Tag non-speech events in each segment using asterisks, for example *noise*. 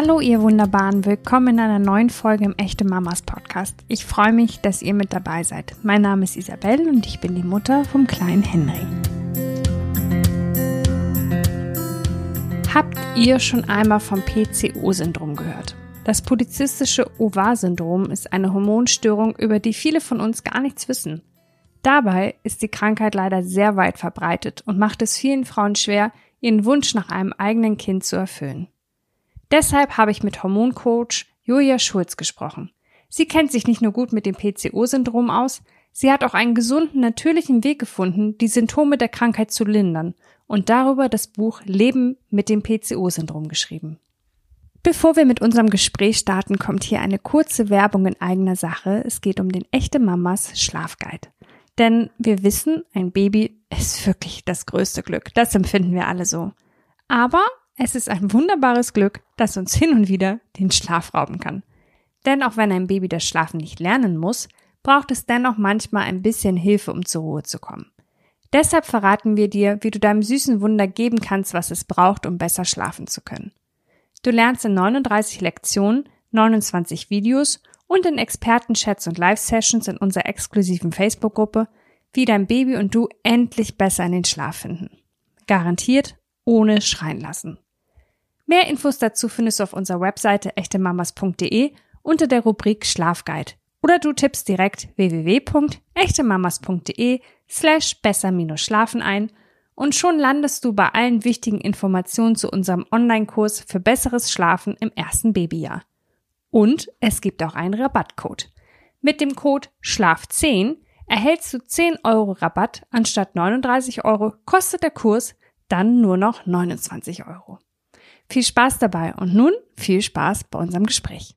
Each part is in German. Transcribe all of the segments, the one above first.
Hallo ihr Wunderbaren, willkommen in einer neuen Folge im Echte Mamas Podcast. Ich freue mich, dass ihr mit dabei seid. Mein Name ist Isabel und ich bin die Mutter vom kleinen Henry. Habt ihr schon einmal vom PCO-Syndrom gehört? Das polizistische Ovar-Syndrom ist eine Hormonstörung, über die viele von uns gar nichts wissen. Dabei ist die Krankheit leider sehr weit verbreitet und macht es vielen Frauen schwer, ihren Wunsch nach einem eigenen Kind zu erfüllen. Deshalb habe ich mit Hormoncoach Julia Schulz gesprochen. Sie kennt sich nicht nur gut mit dem PCO-Syndrom aus, sie hat auch einen gesunden, natürlichen Weg gefunden, die Symptome der Krankheit zu lindern und darüber das Buch Leben mit dem PCO-Syndrom geschrieben. Bevor wir mit unserem Gespräch starten, kommt hier eine kurze Werbung in eigener Sache. Es geht um den echte Mamas Schlafguide. Denn wir wissen, ein Baby ist wirklich das größte Glück. Das empfinden wir alle so. Aber es ist ein wunderbares Glück, das uns hin und wieder den Schlaf rauben kann. Denn auch wenn ein Baby das Schlafen nicht lernen muss, braucht es dennoch manchmal ein bisschen Hilfe, um zur Ruhe zu kommen. Deshalb verraten wir dir, wie du deinem süßen Wunder geben kannst, was es braucht, um besser schlafen zu können. Du lernst in 39 Lektionen, 29 Videos und in Expertenchats und Live-Sessions in unserer exklusiven Facebook-Gruppe, wie dein Baby und du endlich besser in den Schlaf finden. Garantiert ohne schreien lassen. Mehr Infos dazu findest du auf unserer Webseite echtemamas.de unter der Rubrik Schlafguide oder du tippst direkt www.echtemamas.de slash besser-schlafen ein und schon landest du bei allen wichtigen Informationen zu unserem Online-Kurs für besseres Schlafen im ersten Babyjahr. Und es gibt auch einen Rabattcode. Mit dem Code SCHLAF10 erhältst du 10 Euro Rabatt anstatt 39 Euro kostet der Kurs dann nur noch 29 Euro. Viel Spaß dabei und nun viel Spaß bei unserem Gespräch.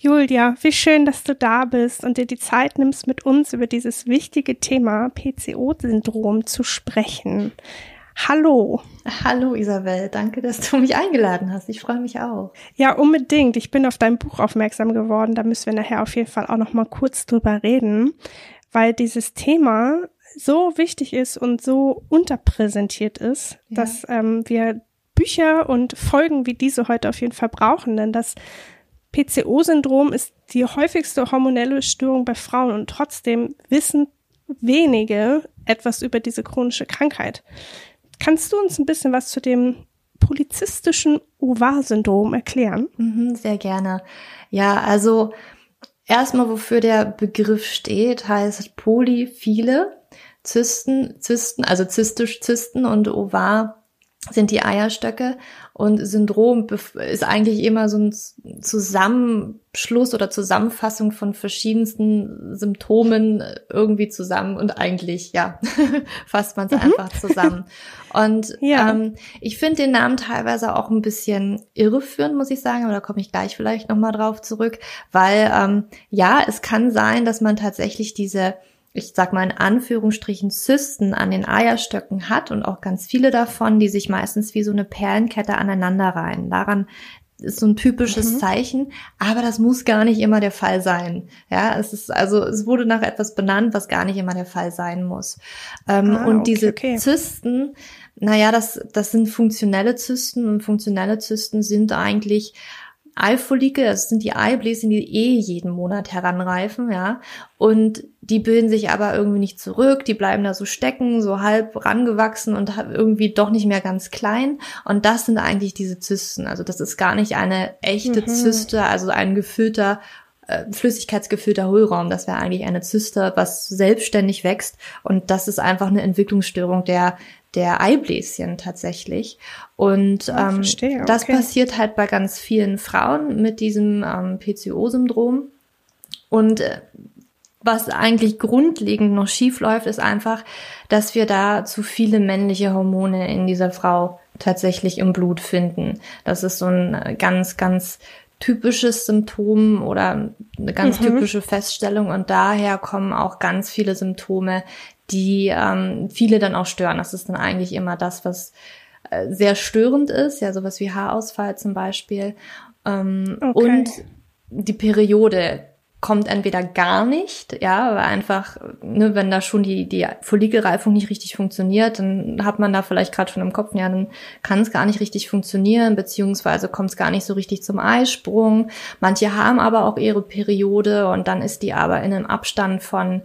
Julia, wie schön, dass du da bist und dir die Zeit nimmst, mit uns über dieses wichtige Thema PCO-Syndrom zu sprechen. Hallo. Hallo Isabel, danke, dass du mich eingeladen hast. Ich freue mich auch. Ja, unbedingt. Ich bin auf dein Buch aufmerksam geworden. Da müssen wir nachher auf jeden Fall auch noch mal kurz drüber reden, weil dieses Thema so wichtig ist und so unterpräsentiert ist, ja. dass ähm, wir Bücher und Folgen wie diese heute auf jeden Fall brauchen, denn das PCO-Syndrom ist die häufigste hormonelle Störung bei Frauen und trotzdem wissen wenige etwas über diese chronische Krankheit. Kannst du uns ein bisschen was zu dem polizistischen Ovar-Syndrom erklären? Mhm, sehr gerne. Ja, also erstmal, wofür der Begriff steht, heißt polyphile. Zysten, Zysten, also zystisch Zysten und Ovar sind die Eierstöcke und Syndrom ist eigentlich immer so ein Zusammenschluss oder Zusammenfassung von verschiedensten Symptomen irgendwie zusammen und eigentlich, ja, *laughs* fasst man es mhm. einfach zusammen. Und ja. ähm, ich finde den Namen teilweise auch ein bisschen irreführend, muss ich sagen, aber da komme ich gleich vielleicht nochmal drauf zurück, weil ähm, ja, es kann sein, dass man tatsächlich diese ich sag mal in Anführungsstrichen Zysten an den Eierstöcken hat und auch ganz viele davon, die sich meistens wie so eine Perlenkette aneinander reihen. Daran ist so ein typisches mhm. Zeichen, aber das muss gar nicht immer der Fall sein. Ja, es ist also es wurde nach etwas benannt, was gar nicht immer der Fall sein muss. Ähm, ah, und okay, diese okay. Zysten, naja, das das sind funktionelle Zysten und funktionelle Zysten sind eigentlich Eifollikel, das sind die Eibläschen, die eh jeden Monat heranreifen, ja. Und die bilden sich aber irgendwie nicht zurück, die bleiben da so stecken, so halb rangewachsen und irgendwie doch nicht mehr ganz klein. Und das sind eigentlich diese Zysten. Also das ist gar nicht eine echte mhm. Zyste, also ein gefüllter äh, flüssigkeitsgefüllter Hohlraum. Das wäre eigentlich eine Zyste, was selbstständig wächst. Und das ist einfach eine Entwicklungsstörung der der Eibläschen tatsächlich. Und oh, ähm, verstehe, okay. das passiert halt bei ganz vielen Frauen mit diesem ähm, PCO-Syndrom. Und äh, was eigentlich grundlegend noch schief läuft, ist einfach, dass wir da zu viele männliche Hormone in dieser Frau tatsächlich im Blut finden. Das ist so ein äh, ganz, ganz typisches Symptom oder eine ganz mhm. typische Feststellung und daher kommen auch ganz viele Symptome, die ähm, viele dann auch stören. Das ist dann eigentlich immer das, was äh, sehr störend ist, ja, sowas wie Haarausfall zum Beispiel. Ähm, okay. Und die Periode kommt entweder gar nicht, ja, weil einfach, ne, wenn da schon die, die Follikelreifung nicht richtig funktioniert, dann hat man da vielleicht gerade schon im Kopf, ja, dann kann es gar nicht richtig funktionieren, beziehungsweise kommt es gar nicht so richtig zum Eisprung. Manche haben aber auch ihre Periode und dann ist die aber in einem Abstand von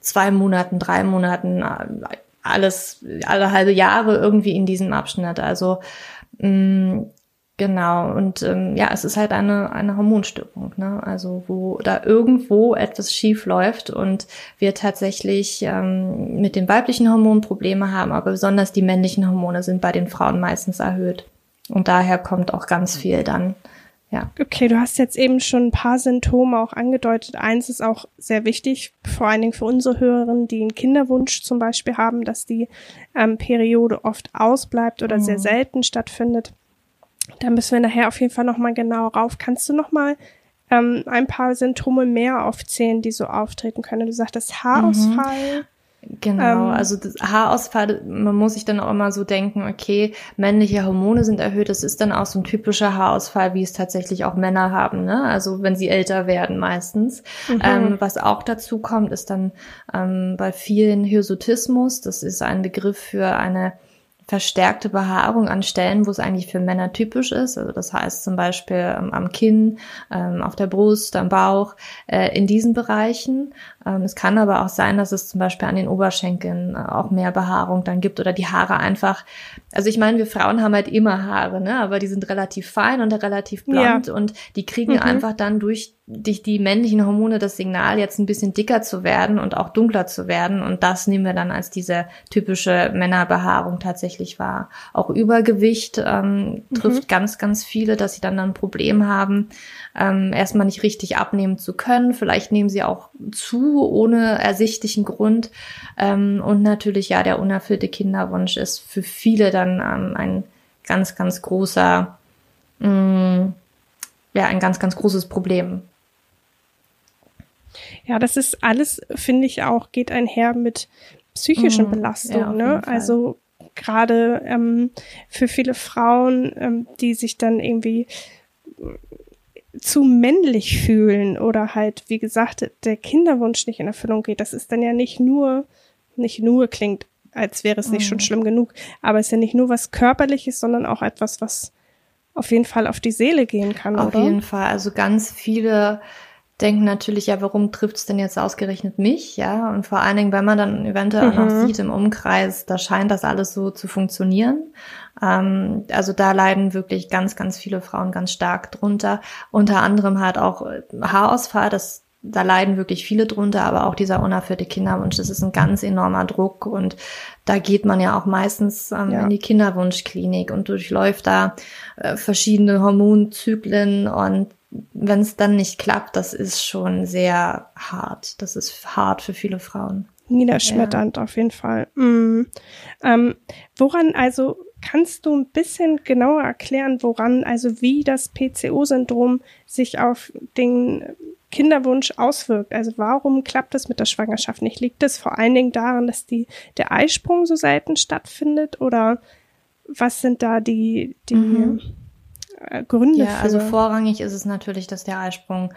zwei Monaten, drei Monaten, alles, alle halbe Jahre irgendwie in diesem Abschnitt. Also mh, mm, Genau, und ähm, ja, es ist halt eine, eine Hormonstörung, ne? Also wo da irgendwo etwas schief läuft und wir tatsächlich ähm, mit den weiblichen Hormonen Probleme haben, aber besonders die männlichen Hormone sind bei den Frauen meistens erhöht. Und daher kommt auch ganz viel dann. Ja. Okay, du hast jetzt eben schon ein paar Symptome auch angedeutet. Eins ist auch sehr wichtig, vor allen Dingen für unsere Hörerinnen, die einen Kinderwunsch zum Beispiel haben, dass die ähm, Periode oft ausbleibt oder mhm. sehr selten stattfindet. Da müssen wir nachher auf jeden Fall nochmal genau rauf. Kannst du nochmal ähm, ein paar Symptome mehr aufzählen, die so auftreten können? Du sagtest Haarausfall. Mhm. Genau, ähm, also das Haarausfall, man muss sich dann auch immer so denken, okay, männliche Hormone sind erhöht, das ist dann auch so ein typischer Haarausfall, wie es tatsächlich auch Männer haben, ne? Also wenn sie älter werden meistens. Mhm. Ähm, was auch dazu kommt, ist dann ähm, bei vielen Hirsutismus, das ist ein Begriff für eine verstärkte Behaarung an Stellen, wo es eigentlich für Männer typisch ist. Also das heißt zum Beispiel ähm, am Kinn, ähm, auf der Brust, am Bauch, äh, in diesen Bereichen. Ähm, es kann aber auch sein, dass es zum Beispiel an den Oberschenkeln äh, auch mehr Behaarung dann gibt oder die Haare einfach. Also ich meine, wir Frauen haben halt immer Haare, ne? Aber die sind relativ fein und relativ blond ja. und die kriegen mhm. einfach dann durch durch die männlichen Hormone das Signal, jetzt ein bisschen dicker zu werden und auch dunkler zu werden. Und das nehmen wir dann als diese typische Männerbehaarung tatsächlich wahr. Auch Übergewicht ähm, trifft mhm. ganz, ganz viele, dass sie dann ein Problem haben, ähm, erstmal nicht richtig abnehmen zu können. Vielleicht nehmen sie auch zu, ohne ersichtlichen Grund. Ähm, und natürlich, ja, der unerfüllte Kinderwunsch ist für viele dann ähm, ein ganz, ganz großer, mh, mm, ja, ein ganz, ganz großes Problem. Ja, das ist alles, finde ich auch, geht einher mit psychischen mhm, Belastungen. Ja, ne? Also gerade ähm, für viele Frauen, ähm, die sich dann irgendwie zu männlich fühlen oder halt, wie gesagt, der Kinderwunsch nicht in Erfüllung geht. Das ist dann ja nicht nur, nicht nur klingt, als wäre es nicht mhm. schon schlimm genug, aber es ist ja nicht nur was Körperliches, sondern auch etwas, was auf jeden Fall auf die Seele gehen kann, auf oder? Auf jeden Fall. Also ganz viele denken natürlich, ja, warum trifft's denn jetzt ausgerechnet mich? Ja, und vor allen Dingen, wenn man dann eventuell mhm. auch noch sieht im Umkreis, da scheint das alles so zu funktionieren. Ähm, also da leiden wirklich ganz, ganz viele Frauen ganz stark drunter. Unter anderem halt auch äh, Haarausfall, das da leiden wirklich viele drunter, aber auch dieser unerfüllte Kinderwunsch, das ist ein ganz enormer Druck und da geht man ja auch meistens ähm, ja. in die Kinderwunschklinik und durchläuft da äh, verschiedene Hormonzyklen und wenn es dann nicht klappt, das ist schon sehr hart. Das ist hart für viele Frauen. Niederschmetternd ja. auf jeden Fall. Mm. Ähm, woran also kannst du ein bisschen genauer erklären, woran also wie das PCO-Syndrom sich auf den Kinderwunsch auswirkt? Also warum klappt es mit der Schwangerschaft nicht? Liegt es vor allen Dingen daran, dass die der Eisprung so selten stattfindet oder was sind da die die mhm Gründe ja, also für? Also vorrangig ist es natürlich, dass der Eisprung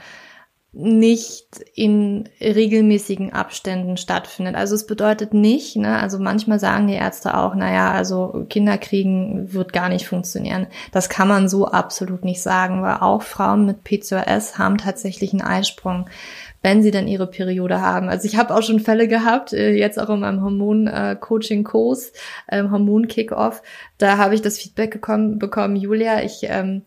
nicht in regelmäßigen Abständen stattfindet. Also es bedeutet nicht, ne, also manchmal sagen die Ärzte auch, naja, also Kinder kriegen wird gar nicht funktionieren. Das kann man so absolut nicht sagen, weil auch Frauen mit PCOS haben tatsächlich einen Eisprung wenn sie dann ihre Periode haben. Also ich habe auch schon Fälle gehabt, äh, jetzt auch in meinem Hormon-Coaching-Kurs, ähm, Hormon-Kick-Off, da habe ich das Feedback gekommen, bekommen, Julia, ich ähm,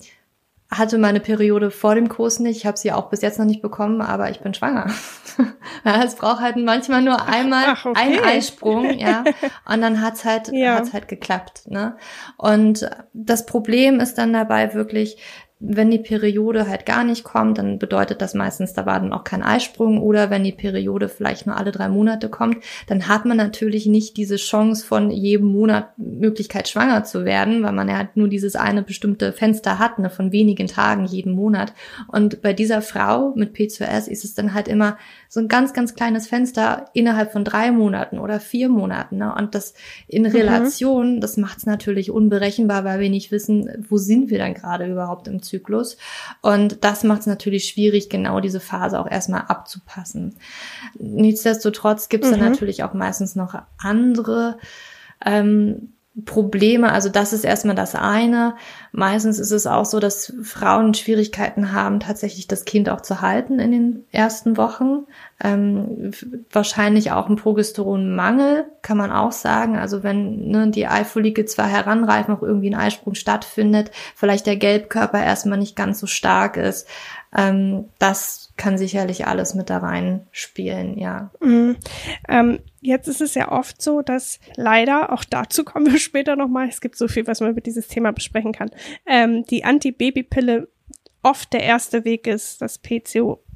hatte meine Periode vor dem Kurs nicht, ich habe sie auch bis jetzt noch nicht bekommen, aber ich bin schwanger. *laughs* ja, es braucht halt manchmal nur einmal Ach, okay. einen Eisprung, ja, *laughs* und dann hat's halt ja. hat's halt geklappt, ne? Und das Problem ist dann dabei wirklich, wenn die Periode halt gar nicht kommt, dann bedeutet das meistens, da war dann auch kein Eisprung. Oder wenn die Periode vielleicht nur alle drei Monate kommt, dann hat man natürlich nicht diese Chance von jedem Monat Möglichkeit schwanger zu werden, weil man ja halt nur dieses eine bestimmte Fenster hat, ne, von wenigen Tagen jeden Monat. Und bei dieser Frau mit PCOS ist es dann halt immer so ein ganz, ganz kleines Fenster innerhalb von drei Monaten oder vier Monaten. Ne? Und das in Relation, mhm. das macht es natürlich unberechenbar, weil wir nicht wissen, wo sind wir dann gerade überhaupt im Zyklus Zyklus. Und das macht es natürlich schwierig, genau diese Phase auch erstmal abzupassen. Nichtsdestotrotz gibt es mhm. dann natürlich auch meistens noch andere ähm, Probleme, also das ist erstmal das eine. Meistens ist es auch so, dass Frauen Schwierigkeiten haben, tatsächlich das Kind auch zu halten in den ersten Wochen. Ähm, wahrscheinlich auch ein Progesteronmangel, kann man auch sagen. Also wenn ne, die Eifolike zwar heranreifen, auch irgendwie ein Eisprung stattfindet, vielleicht der Gelbkörper erstmal nicht ganz so stark ist. Ähm, das kann sicherlich alles mit da reinspielen, ja. Mhm. Ähm, jetzt ist es ja oft so, dass leider, auch dazu kommen wir *laughs* später nochmal, es gibt so viel, was man über dieses Thema besprechen kann, ähm, die Antibabypille oft der erste Weg ist, das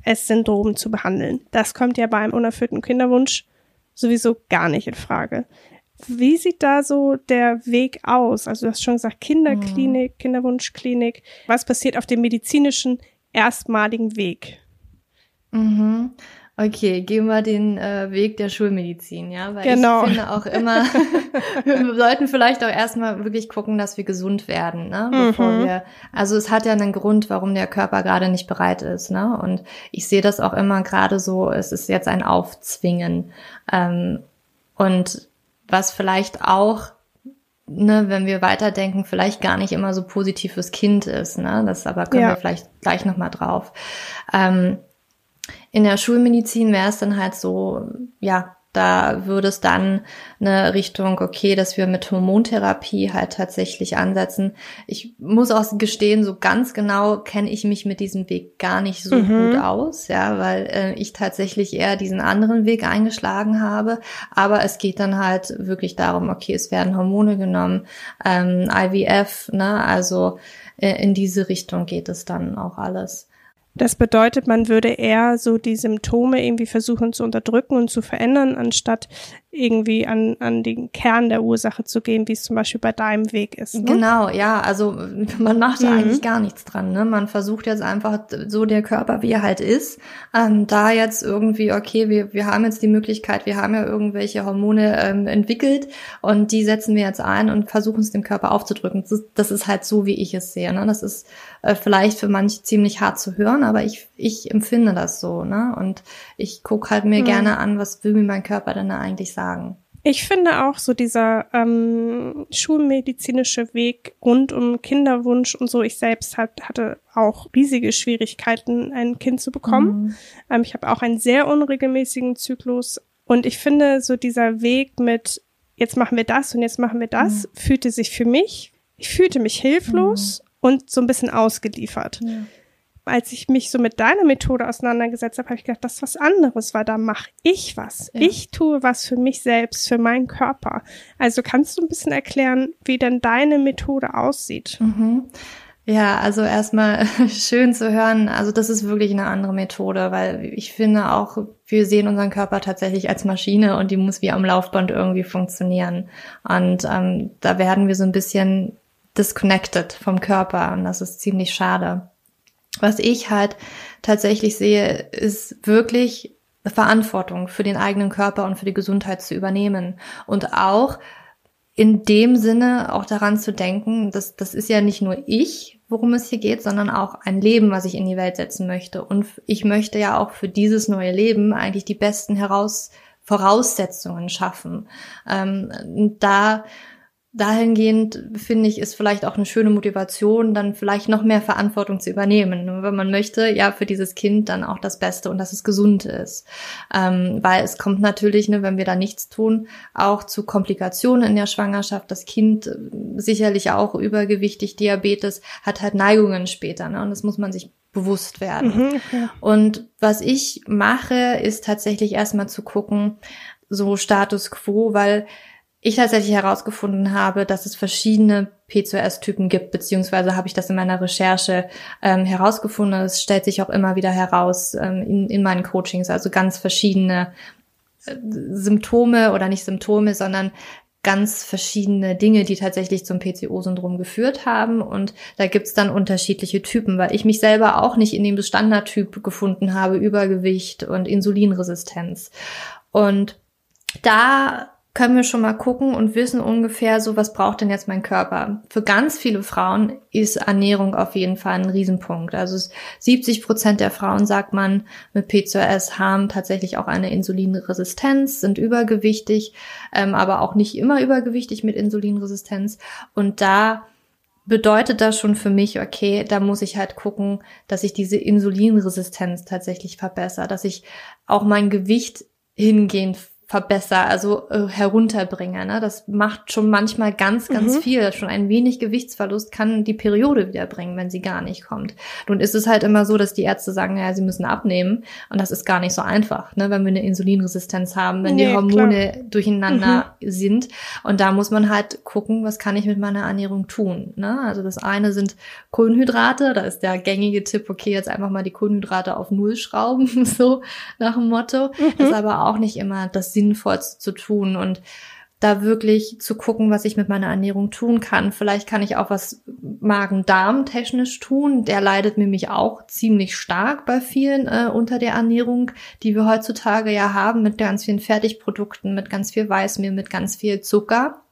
PCOS-Syndrom zu behandeln. Das kommt ja bei einem unerfüllten Kinderwunsch sowieso gar nicht in Frage. Wie sieht da so der Weg aus? Also du hast schon gesagt, Kinderklinik, mhm. Kinderwunschklinik. Was passiert auf dem medizinischen erstmaligen Weg? Mhm. Okay, gehen wir den äh, Weg der Schulmedizin, ja, weil genau. ich finde auch immer, *laughs* wir sollten vielleicht auch erstmal wirklich gucken, dass wir gesund werden, ne, bevor mhm. wir, also es hat ja einen Grund, warum der Körper gerade nicht bereit ist, ne, und ich sehe das auch immer gerade so, es ist jetzt ein Aufzwingen, ähm, und was vielleicht auch ne, wenn wir weiterdenken, vielleicht gar nicht immer so positiv fürs Kind ist, ne, das aber können ja. wir vielleicht gleich nochmal drauf. Ähm, in der Schulmedizin wäre es dann halt so, ja, da würde es dann eine Richtung, okay, dass wir mit Hormontherapie halt tatsächlich ansetzen. Ich muss auch gestehen, so ganz genau kenne ich mich mit diesem Weg gar nicht so mhm. gut aus, ja, weil äh, ich tatsächlich eher diesen anderen Weg eingeschlagen habe. Aber es geht dann halt wirklich darum, okay, es werden Hormone genommen, ähm, IVF, ne, also äh, in diese Richtung geht es dann auch alles. Das bedeutet, man würde eher so die Symptome irgendwie versuchen zu unterdrücken und zu verändern, anstatt irgendwie an, an den Kern der Ursache zu gehen, wie es zum Beispiel bei deinem Weg ist. Ne? Genau, ja, also *laughs* man macht da mhm. eigentlich gar nichts dran. Ne? Man versucht jetzt einfach so der Körper, wie er halt ist, ähm, da jetzt irgendwie, okay, wir, wir haben jetzt die Möglichkeit, wir haben ja irgendwelche Hormone ähm, entwickelt und die setzen wir jetzt ein und versuchen es dem Körper aufzudrücken. Das ist, das ist halt so, wie ich es sehe. Ne? Das ist äh, vielleicht für manche ziemlich hart zu hören, aber ich, ich empfinde das so. Ne? Und ich gucke halt mir mhm. gerne an, was will mir mein Körper denn da eigentlich sagen. Ich finde auch so dieser ähm, schulmedizinische Weg rund um Kinderwunsch und so. Ich selbst hat, hatte auch riesige Schwierigkeiten, ein Kind zu bekommen. Mhm. Ähm, ich habe auch einen sehr unregelmäßigen Zyklus. Und ich finde so dieser Weg mit jetzt machen wir das und jetzt machen wir das, mhm. fühlte sich für mich, ich fühlte mich hilflos mhm. und so ein bisschen ausgeliefert. Ja als ich mich so mit deiner Methode auseinandergesetzt habe, habe ich gedacht, das ist was anderes, weil da mache ich was. Ja. Ich tue was für mich selbst, für meinen Körper. Also kannst du ein bisschen erklären, wie denn deine Methode aussieht? Mhm. Ja, also erstmal *laughs* schön zu hören. Also das ist wirklich eine andere Methode, weil ich finde auch, wir sehen unseren Körper tatsächlich als Maschine und die muss wie am Laufband irgendwie funktionieren. Und ähm, da werden wir so ein bisschen disconnected vom Körper und das ist ziemlich schade. Was ich halt tatsächlich sehe, ist wirklich Verantwortung für den eigenen Körper und für die Gesundheit zu übernehmen und auch in dem Sinne auch daran zu denken, dass das ist ja nicht nur ich, worum es hier geht, sondern auch ein Leben, was ich in die Welt setzen möchte. Und ich möchte ja auch für dieses neue Leben eigentlich die besten Heraus Voraussetzungen schaffen. Ähm, da dahingehend finde ich, ist vielleicht auch eine schöne Motivation, dann vielleicht noch mehr Verantwortung zu übernehmen, wenn man möchte, ja, für dieses Kind dann auch das Beste und dass es gesund ist. Ähm, weil es kommt natürlich, ne, wenn wir da nichts tun, auch zu Komplikationen in der Schwangerschaft. Das Kind äh, sicherlich auch übergewichtig, Diabetes, hat halt Neigungen später, ne, und das muss man sich bewusst werden. Mhm, okay. Und was ich mache, ist tatsächlich erstmal zu gucken, so Status quo, weil ich tatsächlich herausgefunden habe, dass es verschiedene P2S-Typen gibt, beziehungsweise habe ich das in meiner Recherche ähm, herausgefunden. Es stellt sich auch immer wieder heraus ähm, in, in meinen Coachings, also ganz verschiedene äh, Symptome oder nicht Symptome, sondern ganz verschiedene Dinge, die tatsächlich zum PCO-Syndrom geführt haben. Und da gibt's dann unterschiedliche Typen, weil ich mich selber auch nicht in dem Standardtyp gefunden habe, Übergewicht und Insulinresistenz. Und da können wir schon mal gucken und wissen ungefähr so, was braucht denn jetzt mein Körper. Für ganz viele Frauen ist Ernährung auf jeden Fall ein Riesenpunkt. Also 70 Prozent der Frauen, sagt man, mit PCOS haben tatsächlich auch eine Insulinresistenz, sind übergewichtig, ähm, aber auch nicht immer übergewichtig mit Insulinresistenz. Und da bedeutet das schon für mich, okay, da muss ich halt gucken, dass ich diese Insulinresistenz tatsächlich verbessere, dass ich auch mein Gewicht hingehend verbessere, also äh, herunterbringe. Ne? Das macht schon manchmal ganz, ganz mhm. viel. Schon ein wenig Gewichtsverlust kann die Periode wiederbringen, wenn sie gar nicht kommt. Nun ist es halt immer so, dass die Ärzte sagen, ja, sie müssen abnehmen. Und das ist gar nicht so einfach, ne? wenn wir eine Insulinresistenz haben, wenn nee, die Hormone klar. durcheinander mhm. sind. Und da muss man halt gucken, was kann ich mit meiner Ernährung tun. Ne? Also das eine sind Kohlenhydrate. Da ist der gängige Tipp, okay, jetzt einfach mal die Kohlenhydrate auf Null schrauben, *laughs* so nach dem Motto. Mhm. Ist aber auch nicht immer das Sinnvollste zu tun und da wirklich zu gucken, was ich mit meiner Ernährung tun kann. Vielleicht kann ich auch was Magen-Darm technisch tun. Der leidet nämlich auch ziemlich stark bei vielen äh, unter der Ernährung, die wir heutzutage ja haben, mit ganz vielen Fertigprodukten, mit ganz viel Weißmehl, mit ganz viel Zucker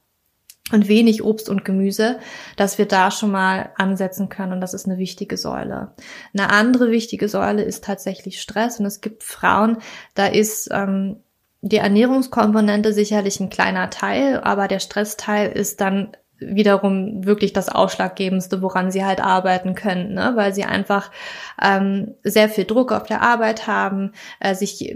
und wenig Obst und Gemüse, dass wir da schon mal ansetzen können und das ist eine wichtige Säule. Eine andere wichtige Säule ist tatsächlich Stress und es gibt Frauen, da ist ähm, die Ernährungskomponente sicherlich ein kleiner Teil, aber der Stressteil ist dann wiederum wirklich das Ausschlaggebendste, woran sie halt arbeiten können, ne? weil sie einfach ähm, sehr viel Druck auf der Arbeit haben, äh, sich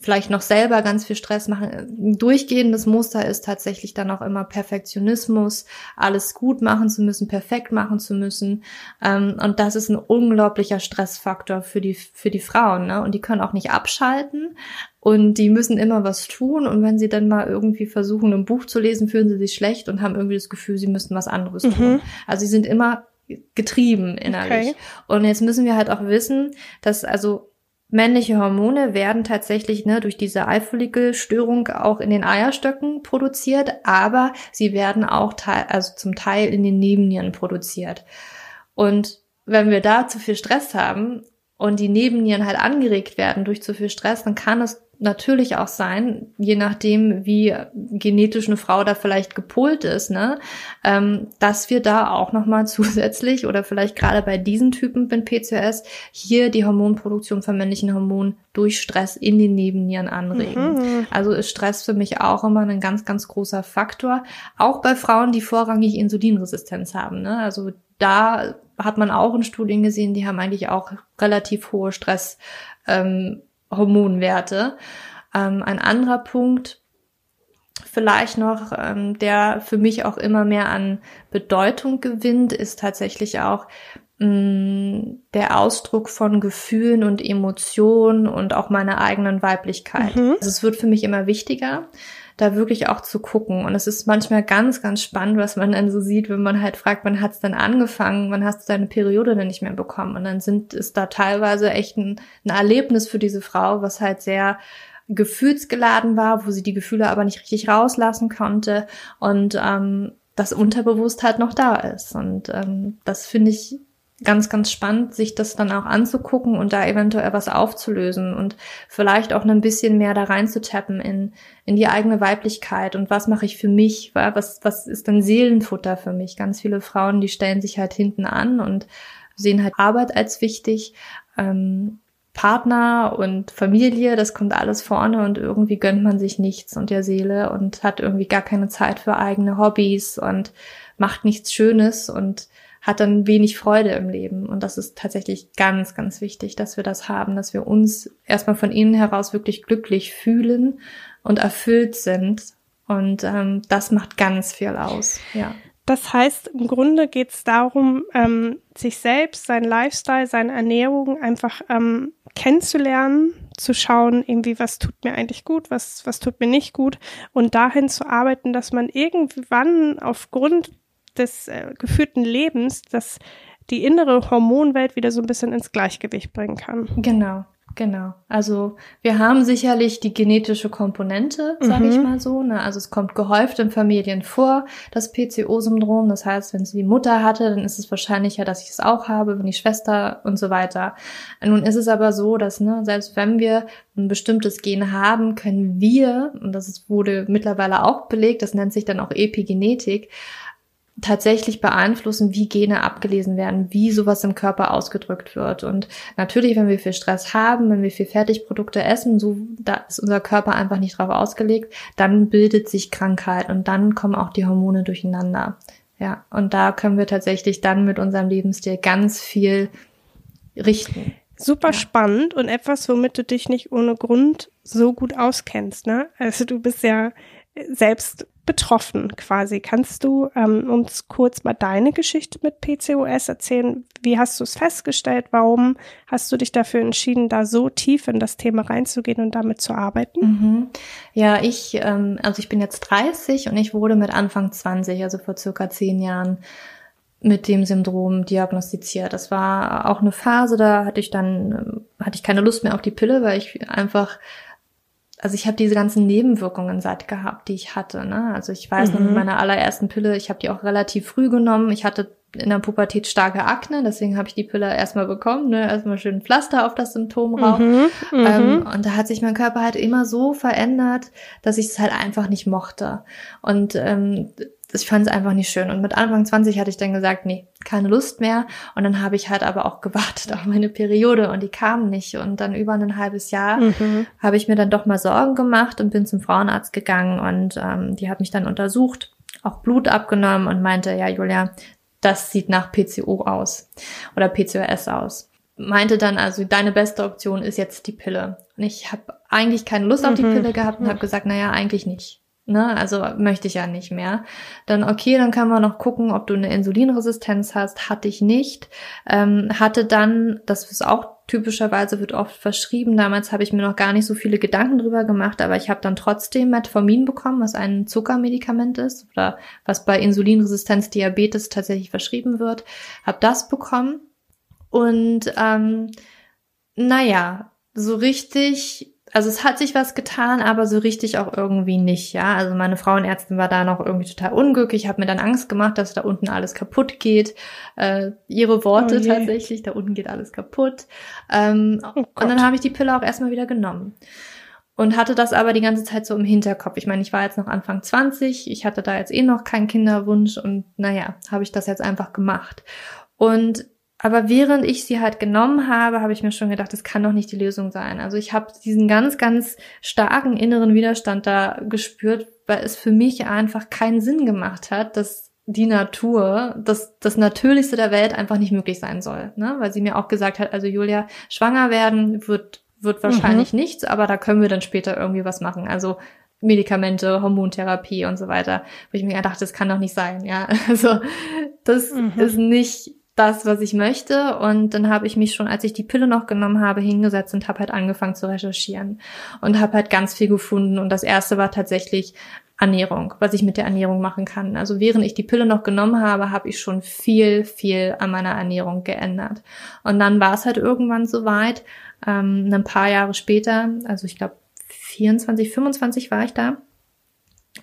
vielleicht noch selber ganz viel Stress machen. Ein durchgehendes Muster ist tatsächlich dann auch immer Perfektionismus, alles gut machen zu müssen, perfekt machen zu müssen. Ähm, und das ist ein unglaublicher Stressfaktor für die, für die Frauen. Ne? Und die können auch nicht abschalten, und die müssen immer was tun. Und wenn sie dann mal irgendwie versuchen, ein Buch zu lesen, fühlen sie sich schlecht und haben irgendwie das Gefühl, sie müssten was anderes mhm. tun. Also sie sind immer getrieben innerlich. Okay. Und jetzt müssen wir halt auch wissen, dass also männliche Hormone werden tatsächlich ne, durch diese Eifollikelstörung auch in den Eierstöcken produziert, aber sie werden auch teil, also zum Teil in den Nebennieren produziert. Und wenn wir da zu viel Stress haben und die Nebennieren halt angeregt werden durch zu viel Stress, dann kann es natürlich auch sein, je nachdem, wie genetisch eine Frau da vielleicht gepolt ist, ne, ähm, dass wir da auch nochmal *laughs* zusätzlich oder vielleicht gerade bei diesen Typen mit PCOS hier die Hormonproduktion von männlichen Hormonen durch Stress in den Nebennieren anregen. Mhm. Also ist Stress für mich auch immer ein ganz, ganz großer Faktor. Auch bei Frauen, die vorrangig Insulinresistenz haben, ne, also da hat man auch in Studien gesehen, die haben eigentlich auch relativ hohe Stress, ähm, Hormonwerte. Ähm, ein anderer Punkt, vielleicht noch, ähm, der für mich auch immer mehr an Bedeutung gewinnt, ist tatsächlich auch mh, mm, der Ausdruck von Gefühlen und Emotionen und auch meiner eigenen Weiblichkeit. Mhm. Also es wird für mich immer wichtiger da wirklich auch zu gucken. Und es ist manchmal ganz, ganz spannend, was man dann so sieht, wenn man halt fragt, wann hat's denn angefangen, wann hast du deine Periode denn nicht mehr bekommen? Und dann sind ist da teilweise echt ein, ein Erlebnis für diese Frau, was halt sehr gefühlsgeladen war, wo sie die Gefühle aber nicht richtig rauslassen konnte und ähm, das unterbewusst halt noch da ist. Und ähm, das finde ich ganz, ganz spannend, sich das dann auch anzugucken und da eventuell was aufzulösen und vielleicht auch ein bisschen mehr da reinzutappen in, in die eigene Weiblichkeit und was mache ich für mich, was, was ist denn Seelenfutter für mich? Ganz viele Frauen, die stellen sich halt hinten an und sehen halt Arbeit als wichtig, ähm, Partner und Familie, das kommt alles vorne und irgendwie gönnt man sich nichts und der Seele und hat irgendwie gar keine Zeit für eigene Hobbys und macht nichts Schönes und hat dann wenig Freude im Leben. Und das ist tatsächlich ganz, ganz wichtig, dass wir das haben, dass wir uns erstmal von innen heraus wirklich glücklich fühlen und erfüllt sind. Und ähm, das macht ganz viel aus, ja. Das heißt, im Grunde geht es darum, ähm, sich selbst, sein Lifestyle, seine Ernährung einfach ähm, kennenzulernen, zu schauen, irgendwie, was tut mir eigentlich gut, was, was tut mir nicht gut und dahin zu arbeiten, dass man irgendwann aufgrund des äh, geführten Lebens, dass die innere Hormonwelt wieder so ein bisschen ins Gleichgewicht bringen kann. Genau. Genau. Also wir haben sicherlich die genetische Komponente, sage Mhm. ich mal so. Ne? Also es kommt gehäuft in Familien vor, das PCO-Syndrom. Das heißt, wenn sie die Mutter hatte, dann ist es wahrscheinlicher, dass ich es auch habe, wenn die Schwester und so weiter. Nun ist es aber so, dass ne, selbst wenn wir ein bestimmtes Gen haben, können wir, und das wurde mittlerweile auch belegt, das nennt sich dann auch Epigenetik, tatsächlich beeinflussen, wie Gene abgelesen werden, wie sowas im Körper ausgedrückt wird. Und natürlich, wenn wir viel Stress haben, wenn wir viel Fertigprodukte essen, so da ist unser Körper einfach nicht drauf ausgelegt, dann bildet sich Krankheit und dann kommen auch die Hormone durcheinander. Ja, und da können wir tatsächlich dann mit unserem Lebensstil ganz viel richten. Super Ja. spannend und etwas, womit du dich nicht ohne Grund so gut auskennst, ne? Also du bist ja selbst betroffen quasi. Kannst du ähm, uns kurz mal deine Geschichte mit PCOS erzählen? Wie hast du es festgestellt? Warum hast du dich dafür entschieden, da so tief in das Thema reinzugehen und damit zu arbeiten? Mhm. Ja, ich, ähm, also ich bin jetzt 30 und ich wurde mit Anfang 20, also vor circa zehn Jahren, mit dem Syndrom diagnostiziert. Das war auch eine Phase, da hatte ich dann, ähm, hatte ich keine Lust mehr auf die Pille, weil ich einfach, also ich habe diese ganzen Nebenwirkungen satt gehabt, die ich hatte. Ne? Also ich weiß noch Mhm. mit meiner allerersten Pille, ich habe die auch relativ früh genommen. Ich hatte in der Pubertät starke Akne, deswegen habe ich die Pille erstmal bekommen, ne? erstmal schön Pflaster auf das Symptom rauf. Mhm, mhm. Ähm, und da hat sich mein Körper halt immer so verändert, dass ich es halt einfach nicht mochte. Und ähm, ich fand es einfach nicht schön. Und mit Anfang 20 hatte ich dann gesagt, nee, keine Lust mehr. Und dann habe ich halt aber auch gewartet auf meine Periode und die kam nicht. Und dann über ein halbes Jahr Mhm. habe ich mir dann doch mal Sorgen gemacht und bin zum Frauenarzt gegangen und ähm, die hat mich dann untersucht, auch Blut abgenommen und meinte, ja, Julia, das sieht nach PCO aus oder PCOS aus. Meinte dann also, deine beste Option ist jetzt die Pille. Und ich habe eigentlich keine Lust auf die Mhm. Pille gehabt und habe gesagt, naja, eigentlich nicht. Ne, also möchte ich ja nicht mehr. Dann okay, dann können wir noch gucken, ob du eine Insulinresistenz hast. Hatte ich nicht. Ähm, hatte dann, das ist auch typischerweise wird oft verschrieben. Damals habe ich mir noch gar nicht so viele Gedanken drüber gemacht, aber ich habe dann trotzdem Metformin bekommen, was ein Zuckermedikament ist oder was bei Insulinresistenz Diabetes tatsächlich verschrieben wird. Habe das bekommen und ähm, naja, so richtig, also es hat sich was getan, aber so richtig auch irgendwie nicht, ja. Also meine Frauenärztin war da noch irgendwie total unglücklich, habe mir dann Angst gemacht, dass da unten alles kaputt geht. Äh, ihre Worte Oh tatsächlich, da unten geht alles kaputt. Ähm, Oh und dann habe ich die Pille auch erstmal wieder genommen. Und hatte das aber die ganze Zeit so im Hinterkopf. Ich meine, ich war jetzt noch Anfang 20, ich hatte da jetzt eh noch keinen Kinderwunsch und naja, habe ich das jetzt einfach gemacht. Und aber während ich sie halt genommen habe, habe ich mir schon gedacht, das kann doch nicht die Lösung sein. Also ich habe diesen ganz, ganz starken inneren Widerstand da gespürt, weil es für mich einfach keinen Sinn gemacht hat, dass die Natur, dass das Natürlichste der Welt einfach nicht möglich sein soll. Ne? Weil sie mir auch gesagt hat, also Julia, schwanger werden wird, wird wahrscheinlich nichts, aber da können wir dann später irgendwie was machen. Also Medikamente, Hormontherapie und so weiter. Wo ich mir gedacht, das kann doch nicht sein. Ja, *laughs* also das Mhm. ist nicht das, was ich möchte. Und dann habe ich mich schon, als ich die Pille noch genommen habe, hingesetzt und habe halt angefangen zu recherchieren und habe halt ganz viel gefunden. Und das erste war tatsächlich Ernährung, was ich mit der Ernährung machen kann. Also während ich die Pille noch genommen habe, habe ich schon viel, viel an meiner Ernährung geändert. Und dann war es halt irgendwann soweit, ähm, ein paar Jahre später, also ich glaube 24, 25 war ich da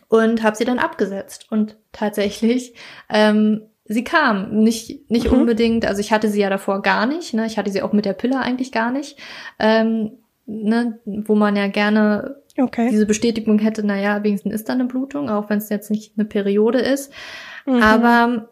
und habe sie dann abgesetzt. Und tatsächlich, ähm, sie kam nicht nicht Mhm. unbedingt. Also ich hatte sie ja davor gar nicht. Ne? Ich hatte sie auch mit der Pille eigentlich gar nicht. Ähm, ne? Wo man ja gerne Okay. diese Bestätigung hätte, naja, wenigstens ist da eine Blutung, auch wenn es jetzt nicht eine Periode ist. Mhm. Aber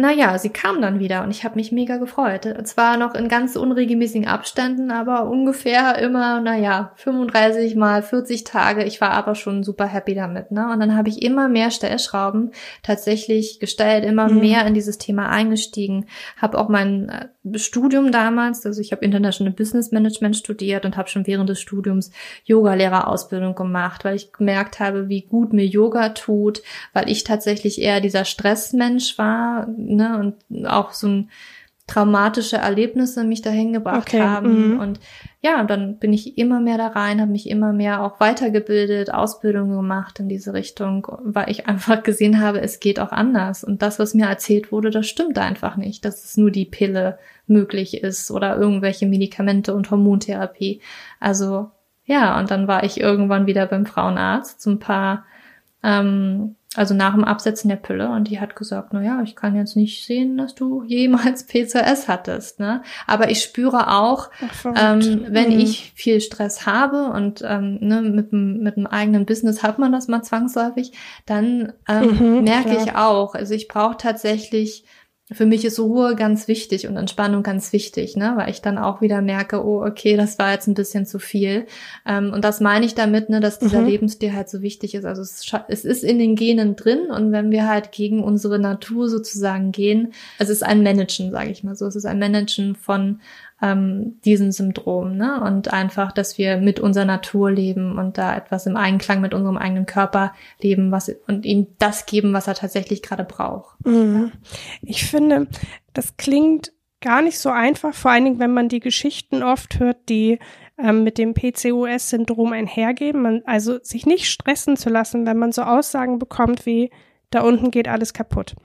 naja, sie kam dann wieder und ich habe mich mega gefreut. Zwar noch in ganz unregelmäßigen Abständen, aber ungefähr immer, naja, 35 mal 40 Tage. Ich war aber schon super happy damit. Ne? Und dann habe ich immer mehr Stellschrauben tatsächlich gestellt, immer Mhm. mehr in dieses Thema eingestiegen. Habe auch mein äh, Studium damals, also ich habe International Business Management studiert und habe schon während des Studiums Yogalehrerausbildung gemacht, weil ich gemerkt habe, wie gut mir Yoga tut, weil ich tatsächlich eher dieser Stressmensch war, ne, und auch so ein traumatische Erlebnisse mich dahin gebracht okay. haben. Mhm. Und ja, dann bin ich immer mehr da rein, habe mich immer mehr auch weitergebildet, Ausbildungen gemacht in diese Richtung, weil ich einfach gesehen habe, es geht auch anders. Und das, was mir erzählt wurde, das stimmt einfach nicht, dass es nur die Pille möglich ist oder irgendwelche Medikamente und Hormontherapie. Also ja, und dann war ich irgendwann wieder beim Frauenarzt zum paar ähm, also nach dem Absetzen der Pille und die hat gesagt, na ja, ich kann jetzt nicht sehen, dass du *laughs* jemals PCOS hattest, ne? Aber ich spüre auch, Ach, ähm, wenn mhm. ich viel Stress habe und ähm, ne, mit mit dem eigenen Business hat man das mal zwangsläufig, dann ähm, mhm, merke klar. ich auch, also ich brauche tatsächlich für mich ist Ruhe ganz wichtig und Entspannung ganz wichtig, ne? weil ich dann auch wieder merke, oh, okay, das war jetzt ein bisschen zu viel. Ähm, und das meine ich damit, ne, dass dieser mhm. Lebensstil halt so wichtig ist. Also es, es, ist in den Genen drin und wenn wir halt gegen unsere Natur sozusagen gehen, es ist ein Managen, sage ich mal so, es ist ein Managen von ähm, diesen Syndrom, ne? Und einfach, dass wir mit unserer Natur leben und da etwas im Einklang mit unserem eigenen Körper leben, was und ihm das geben, was er tatsächlich gerade braucht. Mhm. Ich finde, das klingt gar nicht so einfach, vor allen Dingen, wenn man die Geschichten oft hört, die ähm, mit dem PCOS-Syndrom einhergehen. Man, also sich nicht stressen zu lassen, wenn man so Aussagen bekommt wie, da unten geht alles kaputt.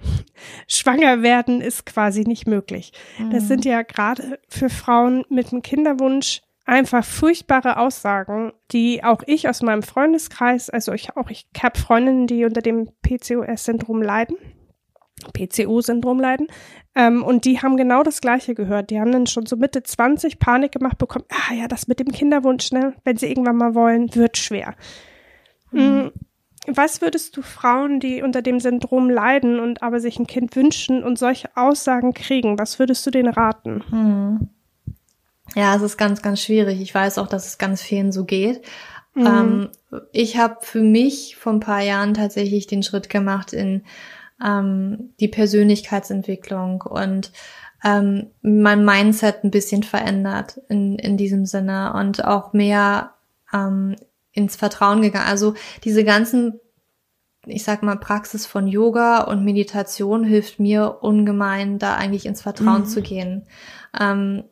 Schwanger werden ist quasi nicht möglich. Mhm. Das sind ja gerade für Frauen mit einem Kinderwunsch einfach furchtbare Aussagen, die auch ich aus meinem Freundeskreis, also ich auch ich habe Freundinnen, die unter dem PCOS-Syndrom leiden, PCO-Syndrom leiden, ähm, und die haben genau das Gleiche gehört. Die haben dann schon so Mitte 20 Panik gemacht bekommen. Ah ja, das mit dem Kinderwunsch, ne, wenn sie irgendwann mal wollen, wird schwer. Mhm. Was würdest du Frauen, die unter dem Syndrom leiden und aber sich ein Kind wünschen und solche Aussagen kriegen, was würdest du denen raten? Hm. Ja, es ist ganz, ganz schwierig. Ich weiß auch, dass es ganz vielen so geht. Mhm. Ähm, ich habe für mich vor ein paar Jahren tatsächlich den Schritt gemacht in ähm, die Persönlichkeitsentwicklung und ähm, mein Mindset ein bisschen verändert in, in diesem Sinne und auch mehr ähm, ins Vertrauen gegangen. Also diese ganzen, ich sag mal, Praxis von Yoga und Meditation hilft mir ungemein, da eigentlich ins Vertrauen mhm. zu gehen. Ähm,